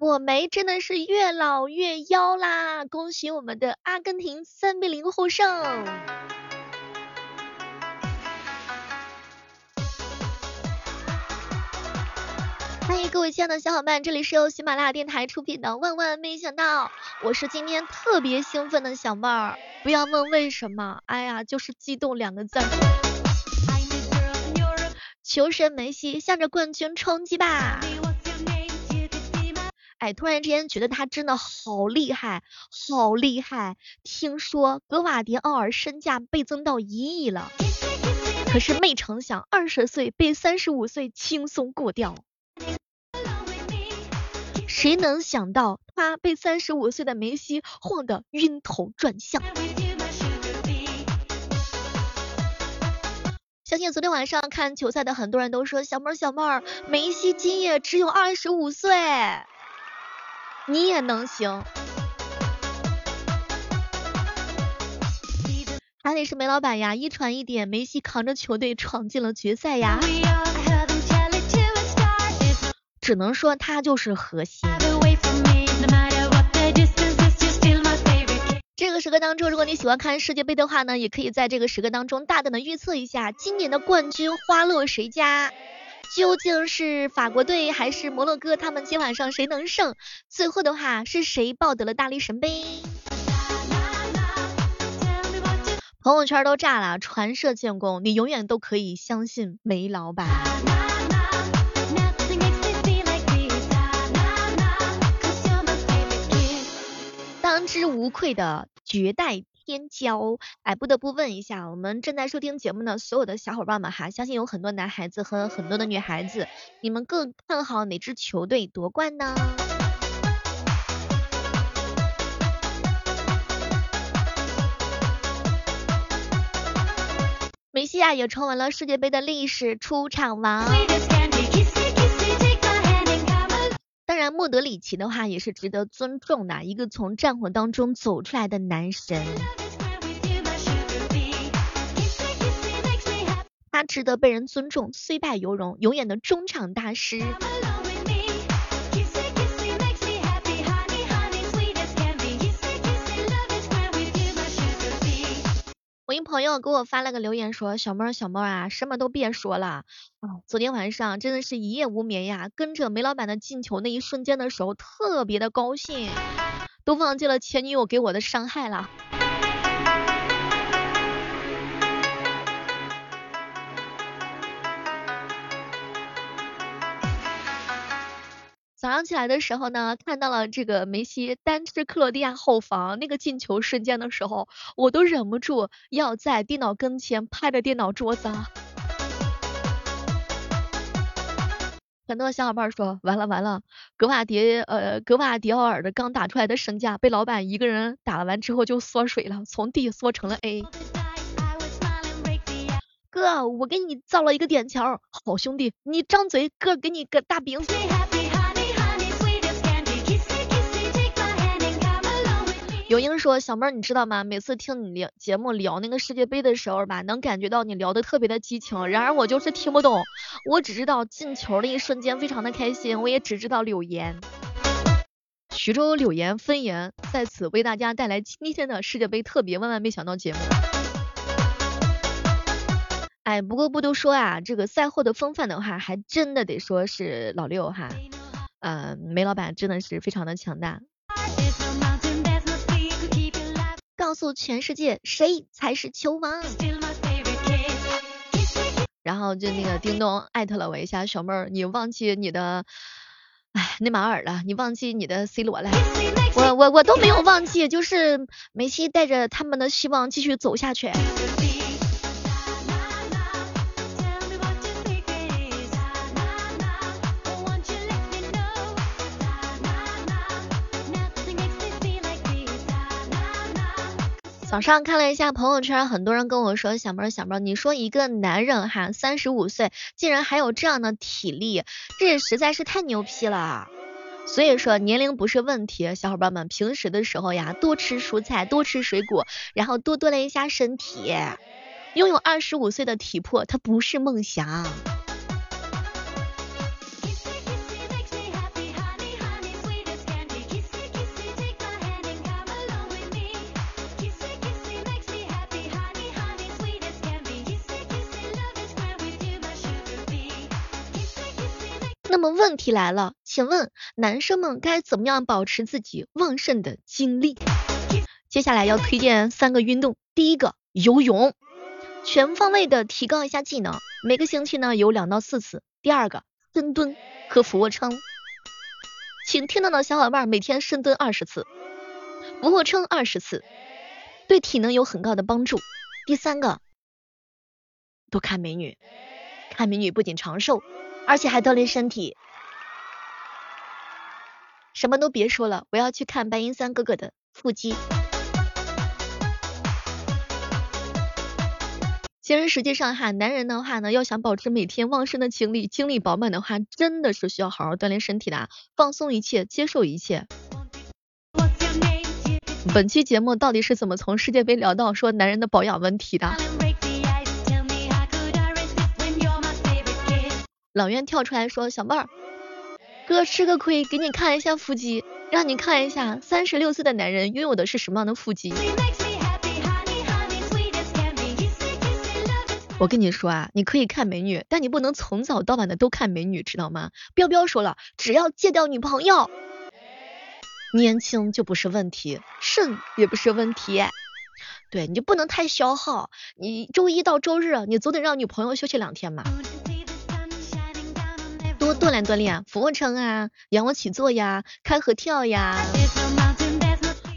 我梅真的是越老越妖啦！恭喜我们的阿根廷三比零获胜。欢迎各位亲爱的小伙伴，这里是由喜马拉雅电台出品的《万万没想到》，我是今天特别兴奋的小妹儿，不要问为什么，哎呀，就是激动两个字。求神梅西，向着冠军冲击吧！哎，突然之间觉得他真的好厉害，好厉害！听说格瓦迪奥尔身价倍增到一亿了，可是没成想二十岁被三十五岁轻松过掉。谁能想到他被三十五岁的梅西晃得晕头转向？相信昨天晚上看球赛的很多人都说，小妹儿小妹儿，梅西今夜只有二十五岁，你也能行？还得是梅老板呀，一传一点，梅西扛着球队闯进了决赛呀，只能说他就是核心。这个时刻当中，如果你喜欢看世界杯的话呢，也可以在这个时刻当中大胆的预测一下今年的冠军花落谁家？究竟是法国队还是摩洛哥？他们今晚上谁能胜？最后的话是谁抱得了大力神杯？朋友圈都炸了，传射建功，你永远都可以相信梅老板。当之无愧的绝代天骄，哎，不得不问一下，我们正在收听节目的所有的小伙伴们哈，相信有很多男孩子和很多的女孩子，你们更看好哪支球队夺冠呢？梅西啊，也成为了世界杯的历史出场王。莫德里奇的话也是值得尊重的，一个从战火当中走出来的男神，他值得被人尊重，虽败犹荣，永远的中场大师。我一朋友给我发了个留言说，小猫小猫啊，什么都别说了啊，昨天晚上真的是一夜无眠呀，跟着梅老板的进球那一瞬间的时候，特别的高兴，都忘记了前女友给我的伤害了。早上起来的时候呢，看到了这个梅西单吃克罗地亚后防那个进球瞬间的时候，我都忍不住要在电脑跟前拍着电脑桌子。很多小伙伴说，完了完了，格瓦迪呃格瓦迪奥尔的刚打出来的身价被老板一个人打了完之后就缩水了，从 D 缩成了 A。哥，我给你造了一个点球，好兄弟，你张嘴，哥给你个大饼。有英说，小妹儿你知道吗？每次听你聊节目聊那个世界杯的时候吧，能感觉到你聊的特别的激情。然而我就是听不懂，我只知道进球的一瞬间非常的开心，我也只知道柳岩。徐州柳岩分言在此为大家带来今天的世界杯特别万万没想到节目。哎，不过不都说啊，这个赛后的风范的话，还真的得说是老六哈，呃，梅老板真的是非常的强大。告诉全世界谁才是球王。然后就那个叮咚艾特了我一下，小妹儿，你忘记你的哎内马尔了，你忘记你的 C 罗了。我我我都没有忘记，就是梅西带着他们的希望继续走下去。早上看了一下朋友圈，很多人跟我说，小妹儿小妹儿，你说一个男人哈，三十五岁竟然还有这样的体力，这实在是太牛批了。所以说年龄不是问题，小伙伴们平时的时候呀，多吃蔬菜，多吃水果，然后多锻炼一下身体。拥有二十五岁的体魄，它不是梦想。那么问题来了，请问男生们该怎么样保持自己旺盛的精力？接下来要推荐三个运动，第一个游泳，全方位的提高一下技能，每个星期呢有两到四次。第二个深蹲和俯卧撑，请听到的小伙伴每天深蹲二十次，俯卧撑二十次，对体能有很高的帮助。第三个，多看美女，看美女不仅长寿。而且还锻炼身体，什么都别说了，我要去看白银三哥哥的腹肌。其实实际上哈，男人的话呢，要想保持每天旺盛的精力，精力饱满的话，真的是需要好好锻炼身体的，放松一切，接受一切。本期节目到底是怎么从世界杯聊到说男人的保养问题的？老袁跳出来说：“小妹儿，哥吃个亏，给你看一下腹肌，让你看一下三十六岁的男人拥有的是什么样的腹肌。”我跟你说啊，你可以看美女，但你不能从早到晚的都看美女，知道吗？彪彪说了，只要戒掉女朋友，年轻就不是问题，肾也不是问题。对，你就不能太消耗，你周一到周日你总得让女朋友休息两天嘛。锻炼锻炼，俯卧撑啊，仰卧起坐呀，开合跳呀。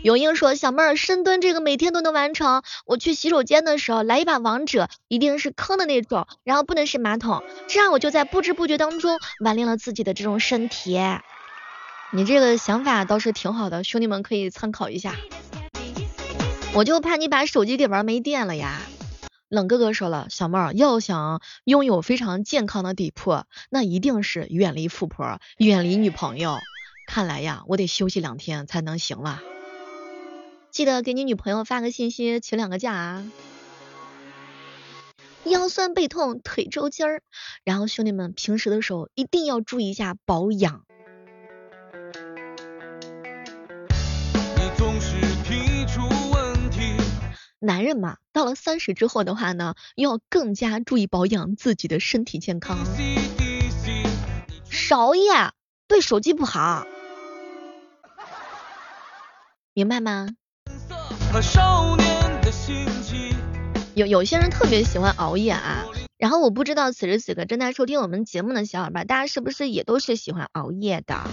永英说，小妹儿深蹲这个每天都能完成。我去洗手间的时候来一把王者，一定是坑的那种，然后不能是马桶，这样我就在不知不觉当中锻炼了自己的这种身体。你这个想法倒是挺好的，兄弟们可以参考一下。我就怕你把手机给玩没电了呀。冷哥哥说了，小妹儿要想拥有非常健康的底铺，那一定是远离富婆，远离女朋友。看来呀，我得休息两天才能行了。记得给你女朋友发个信息，请两个假啊。腰酸背痛，腿抽筋儿，然后兄弟们平时的时候一定要注意一下保养。男人嘛，到了三十之后的话呢，要更加注意保养自己的身体健康，少熬夜对手机不好，明白吗？有有些人特别喜欢熬夜啊，然后我不知道此时此刻正在收听我们节目的小伙伴，大家是不是也都是喜欢熬夜的？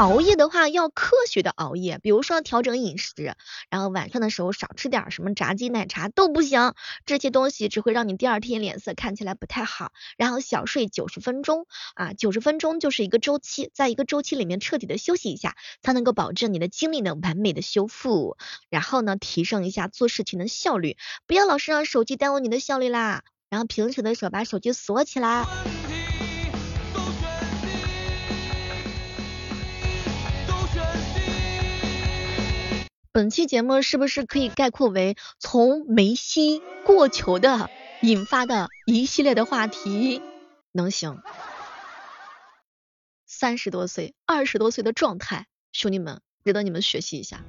熬夜的话要科学的熬夜，比如说调整饮食，然后晚上的时候少吃点什么炸鸡、奶茶都不行，这些东西只会让你第二天脸色看起来不太好。然后小睡九十分钟啊，九十分钟就是一个周期，在一个周期里面彻底的休息一下，才能够保证你的精力能完美的修复。然后呢，提升一下做事情的效率，不要老是让手机耽误你的效率啦。然后平时的时候把手机锁起来。本期节目是不是可以概括为从梅西过球的引发的一系列的话题？能行？三十多岁、二十多岁的状态，兄弟们，值得你们学习一下。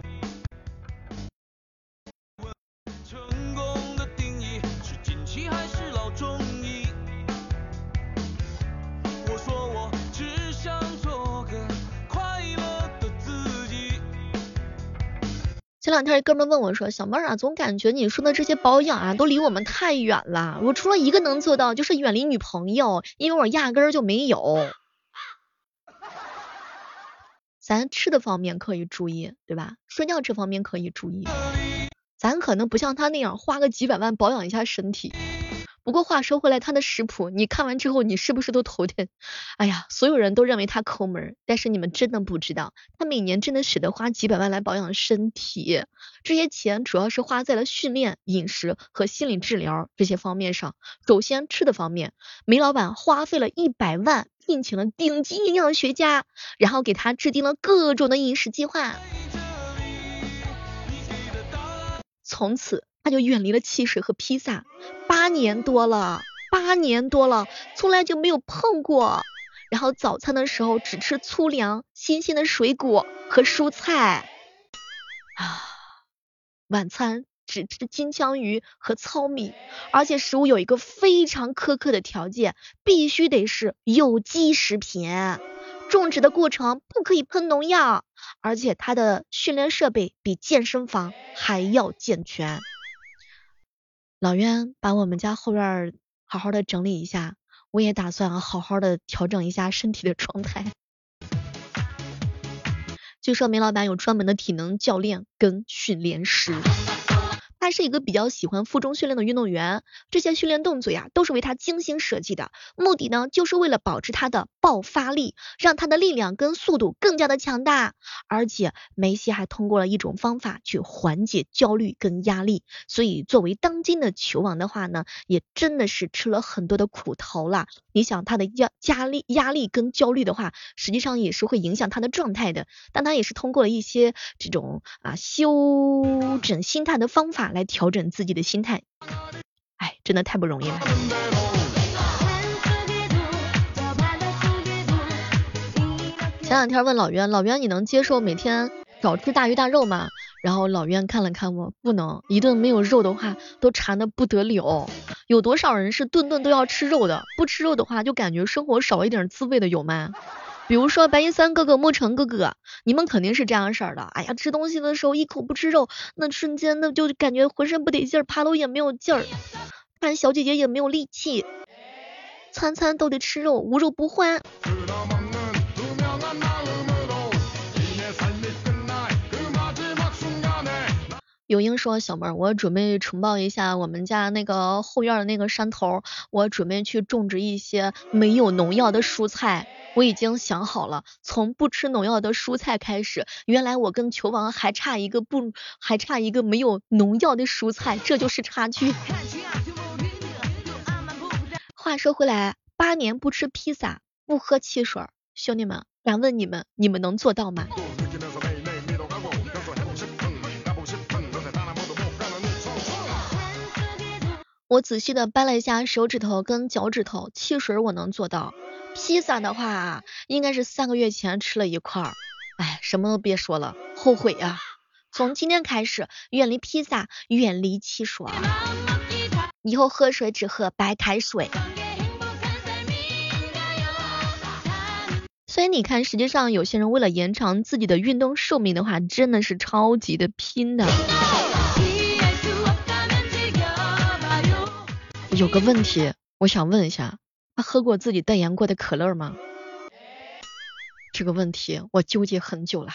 这两天哥们问我说，小妹儿啊，总感觉你说的这些保养啊，都离我们太远了。我除了一个能做到，就是远离女朋友，因为我压根儿就没有。咱吃的方面可以注意，对吧？睡觉这方面可以注意。咱可能不像他那样花个几百万保养一下身体。不过话说回来，他的食谱你看完之后，你是不是都头疼？哎呀，所有人都认为他抠门，但是你们真的不知道，他每年真的舍得花几百万来保养身体，这些钱主要是花在了训练、饮食和心理治疗这些方面上。首先吃的方面，梅老板花费了一百万聘请了顶级营养学家，然后给他制定了各种的饮食计划，从此。他就远离了汽水和披萨，八年多了，八年多了，从来就没有碰过。然后早餐的时候只吃粗粮、新鲜的水果和蔬菜，啊，晚餐只吃金枪鱼和糙米，而且食物有一个非常苛刻的条件，必须得是有机食品，种植的过程不可以喷农药，而且它的训练设备比健身房还要健全。老袁把我们家后院好好的整理一下，我也打算好好的调整一下身体的状态。据说梅老板有专门的体能教练跟训练师。他是一个比较喜欢负重训练的运动员，这些训练动作呀都是为他精心设计的，目的呢就是为了保持他的爆发力，让他的力量跟速度更加的强大。而且梅西还通过了一种方法去缓解焦虑跟压力，所以作为当今的球王的话呢，也真的是吃了很多的苦头了。你想他的压压力压力跟焦虑的话，实际上也是会影响他的状态的，但他也是通过了一些这种啊修整心态的方法。来调整自己的心态，哎，真的太不容易了。前两天问老袁，老袁你能接受每天少吃大鱼大肉吗？然后老袁看了看我，不能，一顿没有肉的话都馋的不得了。有多少人是顿顿都要吃肉的？不吃肉的话就感觉生活少一点滋味的，有吗？比如说白银三哥哥、沐橙哥哥，你们肯定是这样式儿的。哎呀，吃东西的时候一口不吃肉，那瞬间那就感觉浑身不得劲儿，爬楼也没有劲儿，看小姐姐也没有力气，餐餐都得吃肉，无肉不欢。有英说小妹儿，我准备承包一下我们家那个后院的那个山头，我准备去种植一些没有农药的蔬菜。我已经想好了，从不吃农药的蔬菜开始。原来我跟球王还差一个不，还差一个没有农药的蔬菜，这就是差距。话说回来，八年不吃披萨，不喝汽水，兄弟们，敢问你们，你们能做到吗？我仔细的掰了一下手指头跟脚趾头，汽水我能做到。披萨的话，应该是三个月前吃了一块儿，哎，什么都别说了，后悔啊！从今天开始，远离披萨，远离汽水，以后喝水只喝白开水。所以你看，实际上有些人为了延长自己的运动寿命的话，真的是超级的拼的。有个问题，我想问一下。他喝过自己代言过的可乐吗？这个问题我纠结很久了。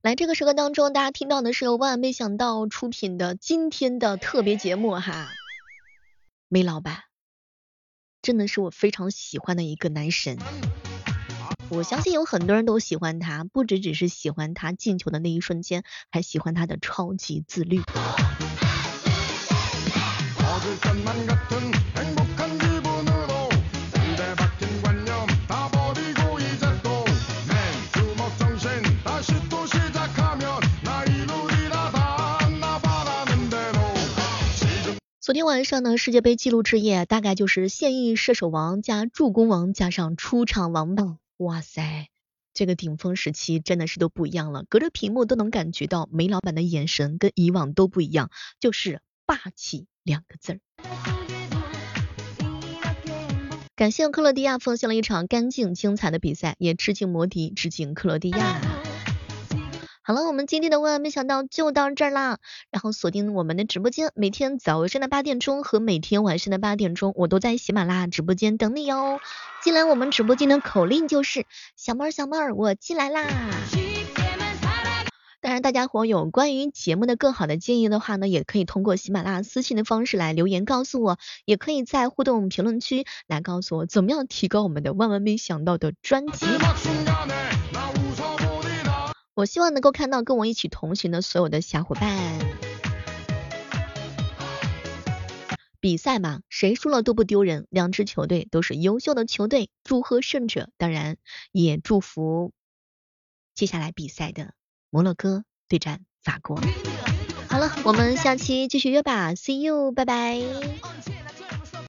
来，这个时刻当中，大家听到的是由万万没想到出品的今天的特别节目哈。梅老板，真的是我非常喜欢的一个男神。我相信有很多人都喜欢他，不只只是喜欢他进球的那一瞬间，还喜欢他的超级自律。昨天晚上呢，世界杯纪录之夜大概就是现役射手王加助攻王加上出场王吧。哇塞，这个顶峰时期真的是都不一样了，隔着屏幕都能感觉到梅老板的眼神跟以往都不一样，就是霸气两个字儿。感谢克罗地亚奉献了一场干净精彩的比赛，也致敬摩迪，致敬克罗地亚。好了，我们今天的万万没想到就到这儿啦。然后锁定我们的直播间，每天早上的八点钟和每天晚上的八点钟，我都在喜马拉雅直播间等你哟。进来我们直播间的口令就是小妹儿小妹儿，我进来啦。当然，大家伙有关于节目的更好的建议的话呢，也可以通过喜马拉雅私信的方式来留言告诉我，也可以在互动评论区来告诉我怎么样提高我们的万万没想到的专辑。我希望能够看到跟我一起同行的所有的小伙伴。比赛嘛，谁输了都不丢人，两支球队都是优秀的球队，祝贺胜者，当然也祝福接下来比赛的摩洛哥对战法国。好了，我们下期继续约吧，See you，拜拜。